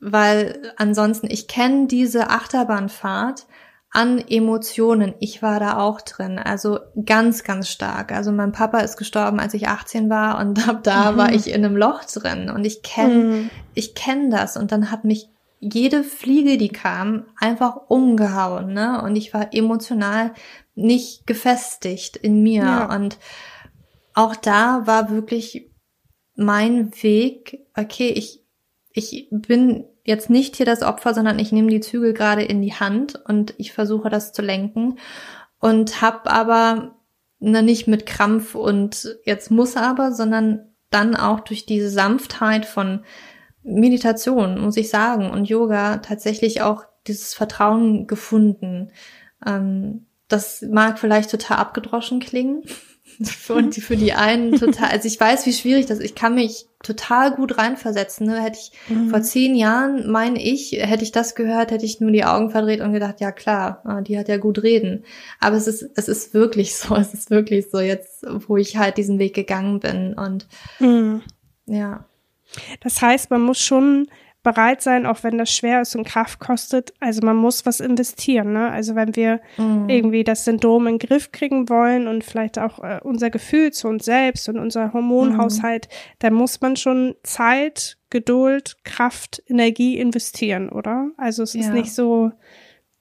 weil ansonsten, ich kenne diese Achterbahnfahrt an Emotionen. Ich war da auch drin, also ganz, ganz stark. Also mein Papa ist gestorben, als ich 18 war und ab da mhm. war ich in einem Loch drin und ich kenne, mhm. ich kenne das und dann hat mich jede Fliege, die kam, einfach umgehauen, ne? Und ich war emotional nicht gefestigt in mir. Ja. Und auch da war wirklich mein Weg, okay, ich, ich bin jetzt nicht hier das Opfer, sondern ich nehme die Zügel gerade in die Hand und ich versuche das zu lenken und hab aber ne, nicht mit Krampf und jetzt muss aber, sondern dann auch durch diese Sanftheit von Meditation, muss ich sagen, und Yoga tatsächlich auch dieses Vertrauen gefunden. Ähm, das mag vielleicht total abgedroschen klingen. *laughs* Und für die einen total, also ich weiß, wie schwierig das ist. Ich kann mich total gut reinversetzen. Ne? Hätte ich mhm. vor zehn Jahren, meine ich, hätte ich das gehört, hätte ich nur die Augen verdreht und gedacht, ja klar, ah, die hat ja gut reden. Aber es ist, es ist wirklich so, es ist wirklich so jetzt, wo ich halt diesen Weg gegangen bin und mhm. ja. Das heißt, man muss schon bereit sein, auch wenn das schwer ist und Kraft kostet. Also man muss was investieren. Ne? Also wenn wir mhm. irgendwie das Syndrom in den Griff kriegen wollen und vielleicht auch äh, unser Gefühl zu uns selbst und unser Hormonhaushalt, mhm. dann muss man schon Zeit, Geduld, Kraft, Energie investieren, oder? Also es ja. ist nicht so,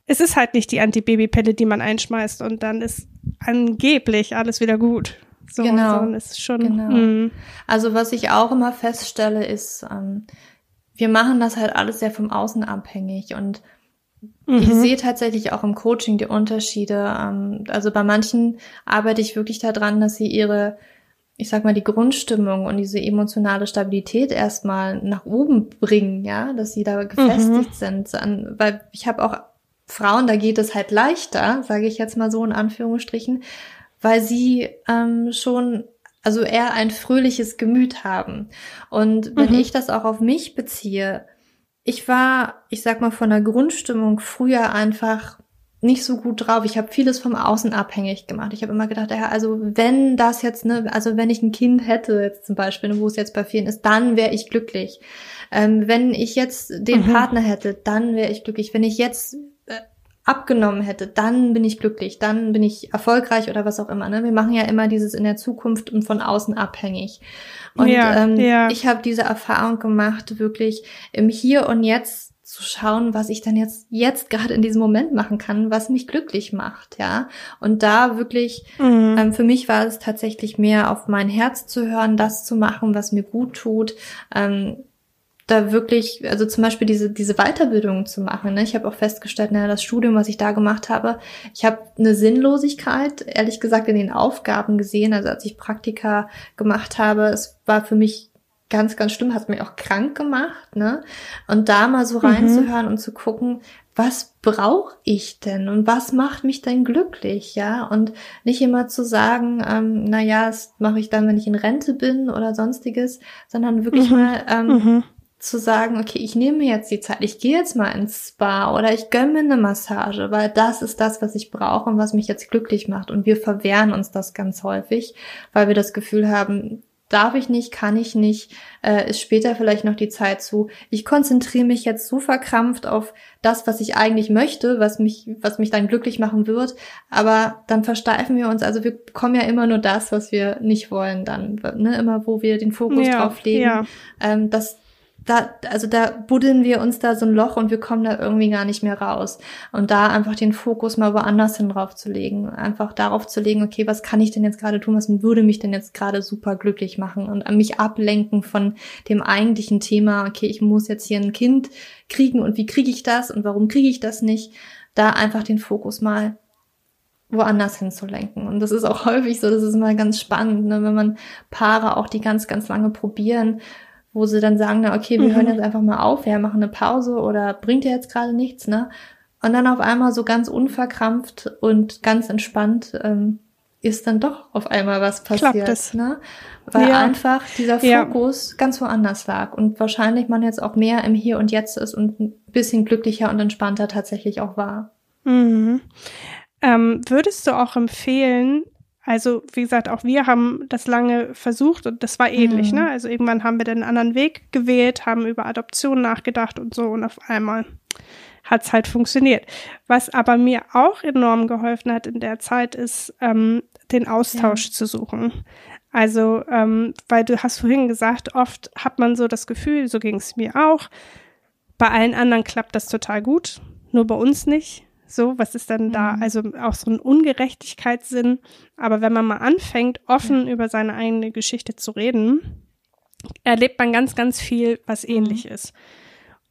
es ist halt nicht die Antibabypille, die man einschmeißt und dann ist angeblich alles wieder gut. So, genau. ist schon, genau. Mh. Also was ich auch immer feststelle, ist, ähm, wir machen das halt alles sehr vom Außen abhängig und mhm. ich sehe tatsächlich auch im Coaching die Unterschiede. Ähm, also bei manchen arbeite ich wirklich daran, dass sie ihre ich sag mal, die Grundstimmung und diese emotionale Stabilität erstmal nach oben bringen, ja, dass sie da gefestigt mhm. sind. An, weil ich habe auch Frauen, da geht es halt leichter, sage ich jetzt mal so in Anführungsstrichen, weil sie ähm, schon also eher ein fröhliches Gemüt haben. Und wenn mhm. ich das auch auf mich beziehe, ich war, ich sag mal, von der Grundstimmung früher einfach nicht so gut drauf. Ich habe vieles vom Außen abhängig gemacht. Ich habe immer gedacht, ja, also wenn das jetzt, ne, also wenn ich ein Kind hätte, jetzt zum Beispiel, wo es jetzt bei vielen ist, dann wäre ich glücklich. Ähm, wenn ich jetzt den mhm. Partner hätte, dann wäre ich glücklich. Wenn ich jetzt abgenommen hätte, dann bin ich glücklich, dann bin ich erfolgreich oder was auch immer. Ne? Wir machen ja immer dieses in der Zukunft und von außen abhängig. Und ja, ähm, ja. ich habe diese Erfahrung gemacht, wirklich im Hier und Jetzt zu schauen, was ich dann jetzt jetzt gerade in diesem Moment machen kann, was mich glücklich macht, ja. Und da wirklich, mhm. ähm, für mich war es tatsächlich mehr auf mein Herz zu hören, das zu machen, was mir gut tut. Ähm, da wirklich, also zum Beispiel diese, diese Weiterbildung zu machen. Ne? Ich habe auch festgestellt, naja, das Studium, was ich da gemacht habe, ich habe eine Sinnlosigkeit, ehrlich gesagt, in den Aufgaben gesehen. Also als ich Praktika gemacht habe, es war für mich ganz, ganz schlimm, hat mich auch krank gemacht, ne? Und da mal so mhm. reinzuhören mhm. und zu gucken, was brauche ich denn und was macht mich denn glücklich, ja? Und nicht immer zu sagen, ähm, na ja, das mache ich dann, wenn ich in Rente bin oder sonstiges, sondern wirklich mhm. mal ähm, mhm. Zu sagen, okay, ich nehme mir jetzt die Zeit, ich gehe jetzt mal ins Spa oder ich gönne mir eine Massage, weil das ist das, was ich brauche und was mich jetzt glücklich macht. Und wir verwehren uns das ganz häufig, weil wir das Gefühl haben, darf ich nicht, kann ich nicht, äh, ist später vielleicht noch die Zeit zu. Ich konzentriere mich jetzt so verkrampft auf das, was ich eigentlich möchte, was mich, was mich dann glücklich machen wird, aber dann versteifen wir uns, also wir bekommen ja immer nur das, was wir nicht wollen dann, ne, immer wo wir den Fokus ja, drauf legen. Ja. Ähm, das, da, also da buddeln wir uns da so ein Loch und wir kommen da irgendwie gar nicht mehr raus. Und da einfach den Fokus mal woanders hin drauf zu legen. Einfach darauf zu legen, okay, was kann ich denn jetzt gerade tun? Was würde mich denn jetzt gerade super glücklich machen? Und mich ablenken von dem eigentlichen Thema, okay, ich muss jetzt hier ein Kind kriegen und wie kriege ich das und warum kriege ich das nicht? Da einfach den Fokus mal woanders hinzulenken. Und das ist auch *laughs* häufig so, das ist mal ganz spannend, ne, wenn man Paare auch die ganz, ganz lange probieren wo sie dann sagen, na okay, wir mhm. hören jetzt einfach mal auf, wir machen eine Pause oder bringt ja jetzt gerade nichts, ne? Und dann auf einmal so ganz unverkrampft und ganz entspannt ähm, ist dann doch auf einmal was passiert, ne? Weil ja. einfach dieser Fokus ja. ganz woanders lag und wahrscheinlich man jetzt auch mehr im Hier und Jetzt ist und ein bisschen glücklicher und entspannter tatsächlich auch war. Mhm. Ähm, würdest du auch empfehlen, also, wie gesagt, auch wir haben das lange versucht und das war ähnlich, mhm. ne? Also irgendwann haben wir den anderen Weg gewählt, haben über Adoption nachgedacht und so und auf einmal hat's halt funktioniert. Was aber mir auch enorm geholfen hat in der Zeit, ist, ähm, den Austausch ja. zu suchen. Also, ähm, weil du hast vorhin gesagt, oft hat man so das Gefühl, so ging es mir auch, bei allen anderen klappt das total gut, nur bei uns nicht. So, was ist denn da? Mhm. Also auch so ein Ungerechtigkeitssinn. Aber wenn man mal anfängt, offen ja. über seine eigene Geschichte zu reden, erlebt man ganz, ganz viel, was mhm. ähnlich mhm. ist.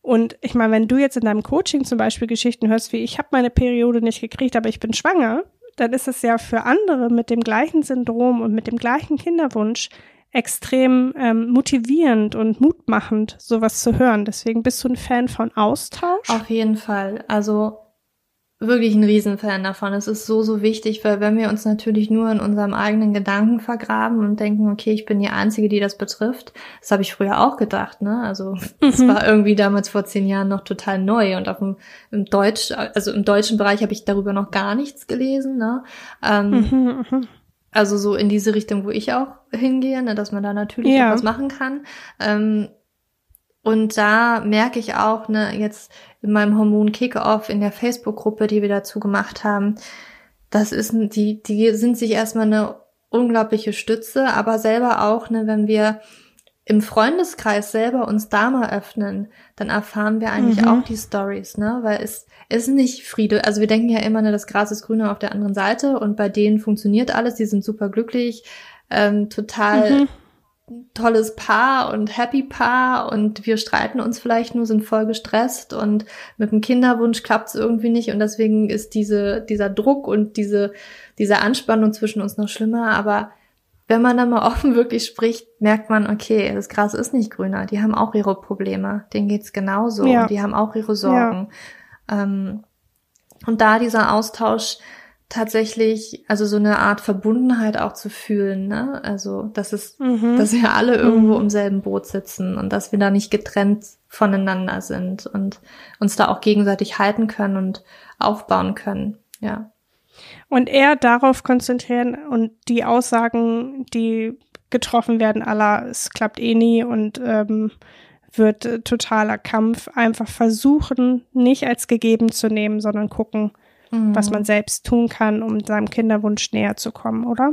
Und ich meine, wenn du jetzt in deinem Coaching zum Beispiel Geschichten hörst, wie ich habe meine Periode nicht gekriegt, aber ich bin schwanger, dann ist es ja für andere mit dem gleichen Syndrom und mit dem gleichen Kinderwunsch extrem ähm, motivierend und mutmachend, sowas zu hören. Deswegen bist du ein Fan von Austausch? Auf jeden Fall. Also wirklich ein Riesenfan davon. Es ist so, so wichtig, weil wenn wir uns natürlich nur in unserem eigenen Gedanken vergraben und denken, okay, ich bin die Einzige, die das betrifft, das habe ich früher auch gedacht, ne? Also es mhm. war irgendwie damals vor zehn Jahren noch total neu und auf dem im Deutsch, also im deutschen Bereich habe ich darüber noch gar nichts gelesen, ne? Ähm, mhm, mhm. also so in diese Richtung, wo ich auch hingehe, ne, dass man da natürlich ja. was machen kann. Ähm, und da merke ich auch, ne, jetzt in meinem Hormon Kick-Off in der Facebook-Gruppe, die wir dazu gemacht haben, das ist, die, die sind sich erstmal eine unglaubliche Stütze, aber selber auch, ne, wenn wir im Freundeskreis selber uns da mal öffnen, dann erfahren wir eigentlich mhm. auch die Stories, ne, weil es ist nicht Friede, also wir denken ja immer, ne, das Gras ist grüner auf der anderen Seite und bei denen funktioniert alles, die sind super glücklich, ähm, total mhm tolles Paar und Happy Paar und wir streiten uns vielleicht nur, sind voll gestresst und mit dem Kinderwunsch klappt es irgendwie nicht und deswegen ist diese, dieser Druck und diese, diese Anspannung zwischen uns noch schlimmer. Aber wenn man dann mal *laughs* offen wirklich spricht, merkt man, okay, das Gras ist nicht grüner, die haben auch ihre Probleme, denen geht's genauso ja. und die haben auch ihre Sorgen. Ja. Ähm, und da dieser Austausch, tatsächlich, also so eine Art Verbundenheit auch zu fühlen, ne? Also, dass es, mhm. dass wir alle irgendwo mhm. im selben Boot sitzen und dass wir da nicht getrennt voneinander sind und uns da auch gegenseitig halten können und aufbauen können. Ja. Und eher darauf konzentrieren und die Aussagen, die getroffen werden, aller, es klappt eh nie und ähm, wird totaler Kampf, einfach versuchen, nicht als gegeben zu nehmen, sondern gucken, mhm. was man selbst tun kann, um seinem Kinderwunsch näher zu kommen, oder?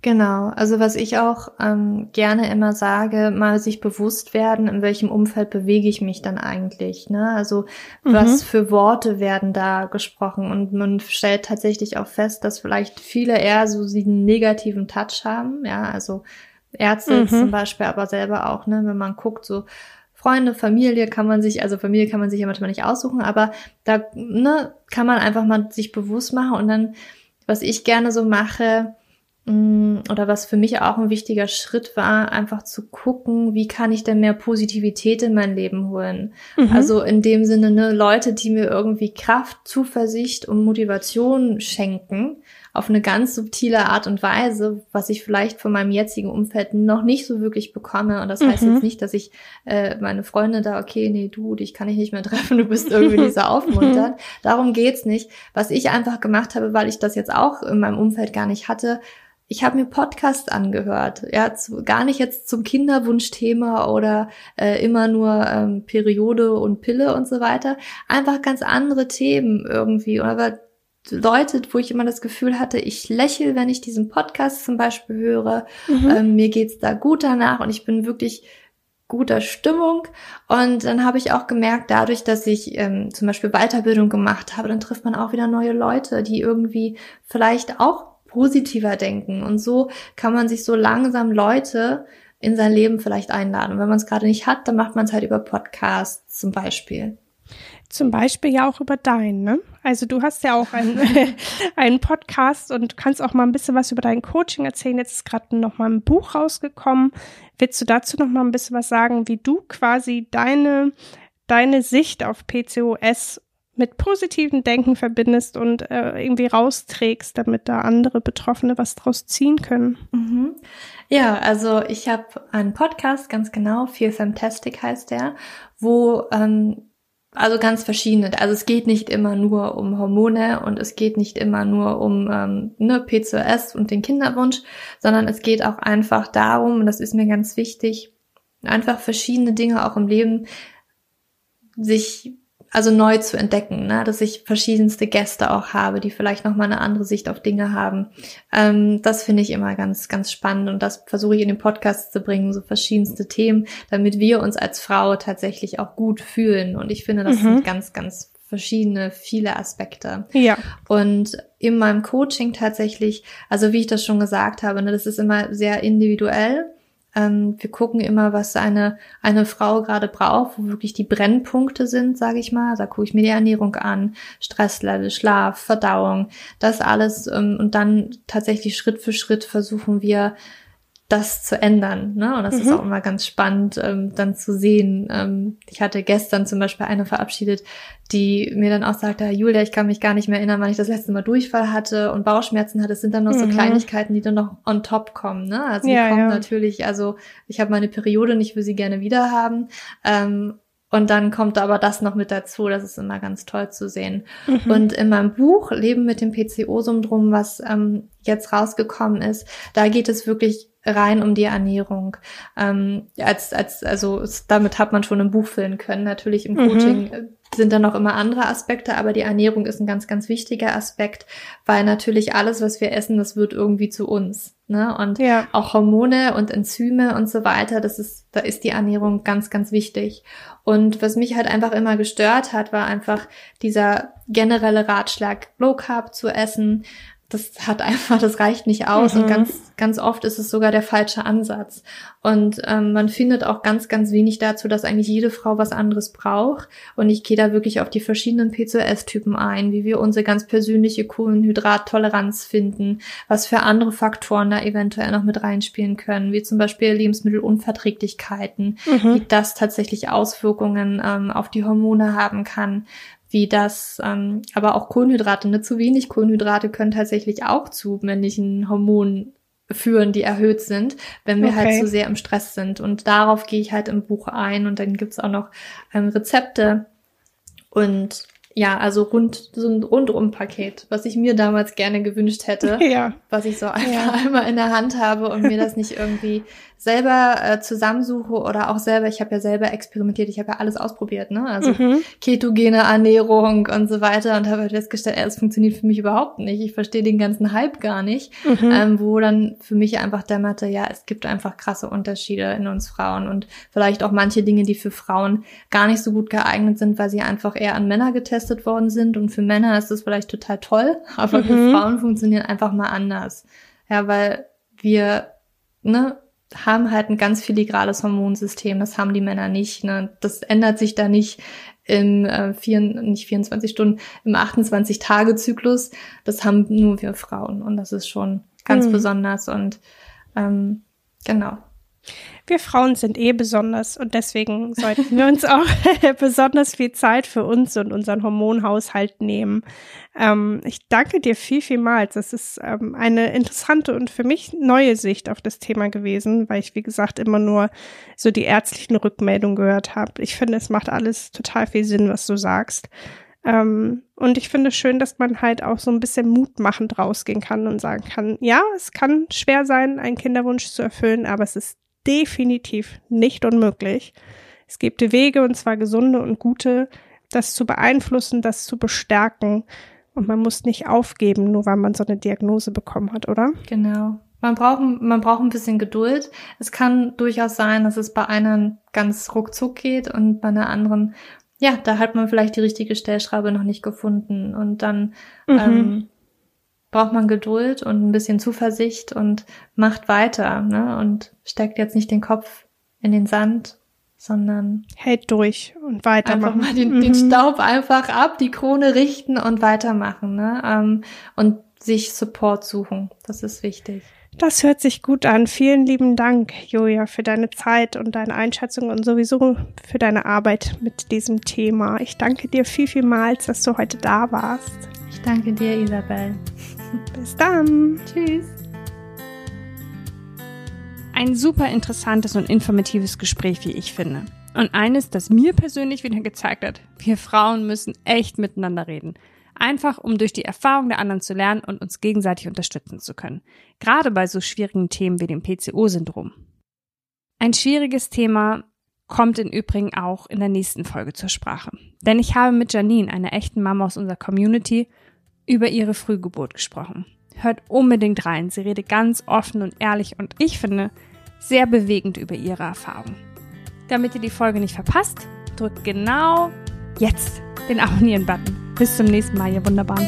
Genau, also was ich auch ähm, gerne immer sage, mal sich bewusst werden, in welchem Umfeld bewege ich mich dann eigentlich. Ne? Also mhm. was für Worte werden da gesprochen und man stellt tatsächlich auch fest, dass vielleicht viele eher so einen negativen Touch haben. Ja, also Ärzte mhm. zum Beispiel, aber selber auch, ne, wenn man guckt, so Freunde, Familie kann man sich, also Familie kann man sich ja manchmal nicht aussuchen, aber da ne, kann man einfach mal sich bewusst machen und dann, was ich gerne so mache, Mm, oder was für mich auch ein wichtiger Schritt war, einfach zu gucken, wie kann ich denn mehr Positivität in mein Leben holen. Mhm. Also in dem Sinne, ne, Leute, die mir irgendwie Kraft, Zuversicht und Motivation schenken, auf eine ganz subtile Art und Weise, was ich vielleicht von meinem jetzigen Umfeld noch nicht so wirklich bekomme. Und das heißt mhm. jetzt nicht, dass ich äh, meine Freunde da, okay, nee, du, dich kann ich nicht mehr *laughs* treffen, du bist irgendwie nicht so *laughs* aufmunternd. Darum geht's nicht. Was ich einfach gemacht habe, weil ich das jetzt auch in meinem Umfeld gar nicht hatte, ich habe mir Podcasts angehört, ja, zu, gar nicht jetzt zum Kinderwunschthema oder äh, immer nur ähm, Periode und Pille und so weiter, einfach ganz andere Themen irgendwie, aber Leute, wo ich immer das Gefühl hatte, ich lächle, wenn ich diesen Podcast zum Beispiel höre, mhm. ähm, mir geht's da gut danach und ich bin wirklich guter Stimmung. Und dann habe ich auch gemerkt, dadurch, dass ich ähm, zum Beispiel Weiterbildung gemacht habe, dann trifft man auch wieder neue Leute, die irgendwie vielleicht auch positiver denken. Und so kann man sich so langsam Leute in sein Leben vielleicht einladen. Und wenn man es gerade nicht hat, dann macht man es halt über Podcasts zum Beispiel. Zum Beispiel ja auch über deinen, ne? Also du hast ja auch einen, *laughs* einen Podcast und kannst auch mal ein bisschen was über dein Coaching erzählen. Jetzt ist gerade noch mal ein Buch rausgekommen. Willst du dazu noch mal ein bisschen was sagen, wie du quasi deine, deine Sicht auf PCOS mit positiven Denken verbindest und äh, irgendwie rausträgst, damit da andere Betroffene was draus ziehen können. Mhm. Ja, also ich habe einen Podcast, ganz genau, Feel Fantastic heißt der, wo ähm, also ganz verschiedene. Also es geht nicht immer nur um Hormone und es geht nicht immer nur um ähm, ne, PCOS und den Kinderwunsch, sondern es geht auch einfach darum, und das ist mir ganz wichtig, einfach verschiedene Dinge auch im Leben sich also neu zu entdecken, ne? dass ich verschiedenste Gäste auch habe, die vielleicht noch mal eine andere Sicht auf Dinge haben. Ähm, das finde ich immer ganz, ganz spannend und das versuche ich in den Podcast zu bringen, so verschiedenste Themen, damit wir uns als Frau tatsächlich auch gut fühlen. Und ich finde, das mhm. sind ganz, ganz verschiedene, viele Aspekte. Ja. Und in meinem Coaching tatsächlich, also wie ich das schon gesagt habe, ne, das ist immer sehr individuell. Ähm, wir gucken immer, was eine, eine Frau gerade braucht, wo wirklich die Brennpunkte sind, sage ich mal. Da gucke ich mir die Ernährung an, Stresslevel, Schlaf, Verdauung, das alles. Ähm, und dann tatsächlich Schritt für Schritt versuchen wir, das zu ändern. Ne? Und das mhm. ist auch immer ganz spannend, ähm, dann zu sehen. Ähm, ich hatte gestern zum Beispiel eine verabschiedet, die mir dann auch sagte, Julia, ich kann mich gar nicht mehr erinnern, wann ich das letzte Mal Durchfall hatte und Bauchschmerzen hatte. Es sind dann noch mhm. so Kleinigkeiten, die dann noch on top kommen. Ne? Also ja, die kommen ja. natürlich, also ich habe meine Periode und ich will sie gerne wieder haben. Ähm, und dann kommt aber das noch mit dazu. Das ist immer ganz toll zu sehen. Mhm. Und in meinem Buch Leben mit dem PCO-Syndrom, was ähm, jetzt rausgekommen ist, da geht es wirklich rein um die Ernährung. Ähm, als, als, also damit hat man schon ein Buch füllen können. Natürlich im mhm. Coaching mhm. sind da noch immer andere Aspekte, aber die Ernährung ist ein ganz, ganz wichtiger Aspekt, weil natürlich alles, was wir essen, das wird irgendwie zu uns. Ne? Und ja. auch Hormone und Enzyme und so weiter, das ist, da ist die Ernährung ganz, ganz wichtig. Und was mich halt einfach immer gestört hat, war einfach dieser generelle Ratschlag, Low Carb zu essen, das hat einfach, das reicht nicht aus mhm. und ganz, ganz oft ist es sogar der falsche Ansatz. Und ähm, man findet auch ganz, ganz wenig dazu, dass eigentlich jede Frau was anderes braucht. Und ich gehe da wirklich auf die verschiedenen PCOS-Typen ein, wie wir unsere ganz persönliche Kohlenhydrattoleranz finden, was für andere Faktoren da eventuell noch mit reinspielen können, wie zum Beispiel Lebensmittelunverträglichkeiten, mhm. wie das tatsächlich Auswirkungen ähm, auf die Hormone haben kann, wie das, ähm, aber auch Kohlenhydrate, ne? zu wenig Kohlenhydrate können tatsächlich auch zu männlichen Hormonen führen, die erhöht sind, wenn wir halt okay. halt zu sehr im Stress sind. Und darauf gehe ich halt im Buch ein und dann gibt's auch noch ähm, Rezepte und ja, also rund, so ein Rundum-Paket, was ich mir damals gerne gewünscht hätte. *laughs* Ja. Was ich so einfach ja. *laughs* einmal in der Hand habe und mir das nicht irgendwie selber äh, zusammensuche oder auch selber, ich habe ja selber experimentiert, ich habe ja alles ausprobiert, ne? Also mhm. ketogene Ernährung und so weiter und habe halt festgestellt, es funktioniert für mich überhaupt nicht. Ich verstehe den ganzen Hype gar nicht, mhm. ähm, wo dann für mich einfach dämmerte, ja, es gibt einfach krasse Unterschiede in uns Frauen und vielleicht auch manche Dinge, die für Frauen gar nicht so gut geeignet sind, weil sie einfach eher an Männer getestet worden sind und für Männer ist das vielleicht total toll, aber mhm. für Frauen funktionieren einfach mal anders. Ja, weil wir, ne, haben halt ein ganz filigrales Hormonsystem. Das haben die Männer nicht. Ne? Das ändert sich da nicht im äh, vier, nicht 24 Stunden, im 28-Tage-Zyklus. Das haben nur wir Frauen und das ist schon ganz mhm. besonders und ähm, genau. Wir Frauen sind eh besonders und deswegen sollten wir uns auch *laughs* besonders viel Zeit für uns und unseren Hormonhaushalt nehmen. Ähm, ich danke dir viel, vielmals. Das ist ähm, eine interessante und für mich neue Sicht auf das Thema gewesen, weil ich, wie gesagt, immer nur so die ärztlichen Rückmeldungen gehört habe. Ich finde, es macht alles total viel Sinn, was du sagst. Ähm, und ich finde es schön, dass man halt auch so ein bisschen mutmachend rausgehen kann und sagen kann, ja, es kann schwer sein, einen Kinderwunsch zu erfüllen, aber es ist definitiv nicht unmöglich. Es gibt Wege, und zwar gesunde und gute, das zu beeinflussen, das zu bestärken. Und man muss nicht aufgeben, nur weil man so eine Diagnose bekommen hat, oder? Genau. Man braucht, man braucht ein bisschen Geduld. Es kann durchaus sein, dass es bei einer ganz ruckzuck geht und bei einer anderen, ja, da hat man vielleicht die richtige Stellschraube noch nicht gefunden. Und dann mhm. ähm, braucht man Geduld und ein bisschen Zuversicht und macht weiter ne? und steckt jetzt nicht den Kopf in den Sand, sondern hält durch und weitermachen. Einfach mal den, mhm. den Staub einfach ab, die Krone richten und weitermachen ne? Ähm, und sich Support suchen. Das ist wichtig. Das hört sich gut an. Vielen lieben Dank, Julia, für deine Zeit und deine Einschätzung und sowieso für deine Arbeit mit diesem Thema. Ich danke dir viel, vielmals, dass du heute da warst. Ich danke dir, Isabel. Bis dann. Tschüss. Ein super interessantes und informatives Gespräch, wie ich finde. Und eines, das mir persönlich wieder gezeigt hat, wir Frauen müssen echt miteinander reden. Einfach, um durch die Erfahrung der anderen zu lernen und uns gegenseitig unterstützen zu können. Gerade bei so schwierigen Themen wie dem PCO-Syndrom. Ein schwieriges Thema kommt im Übrigen auch in der nächsten Folge zur Sprache. Denn ich habe mit Janine, einer echten Mama aus unserer Community, über ihre Frühgeburt gesprochen. Hört unbedingt rein. Sie redet ganz offen und ehrlich und ich finde sehr bewegend über ihre Erfahrung. Damit ihr die Folge nicht verpasst, drückt genau jetzt den Abonnieren-Button. Bis zum nächsten Mal, ihr Wunderbaren.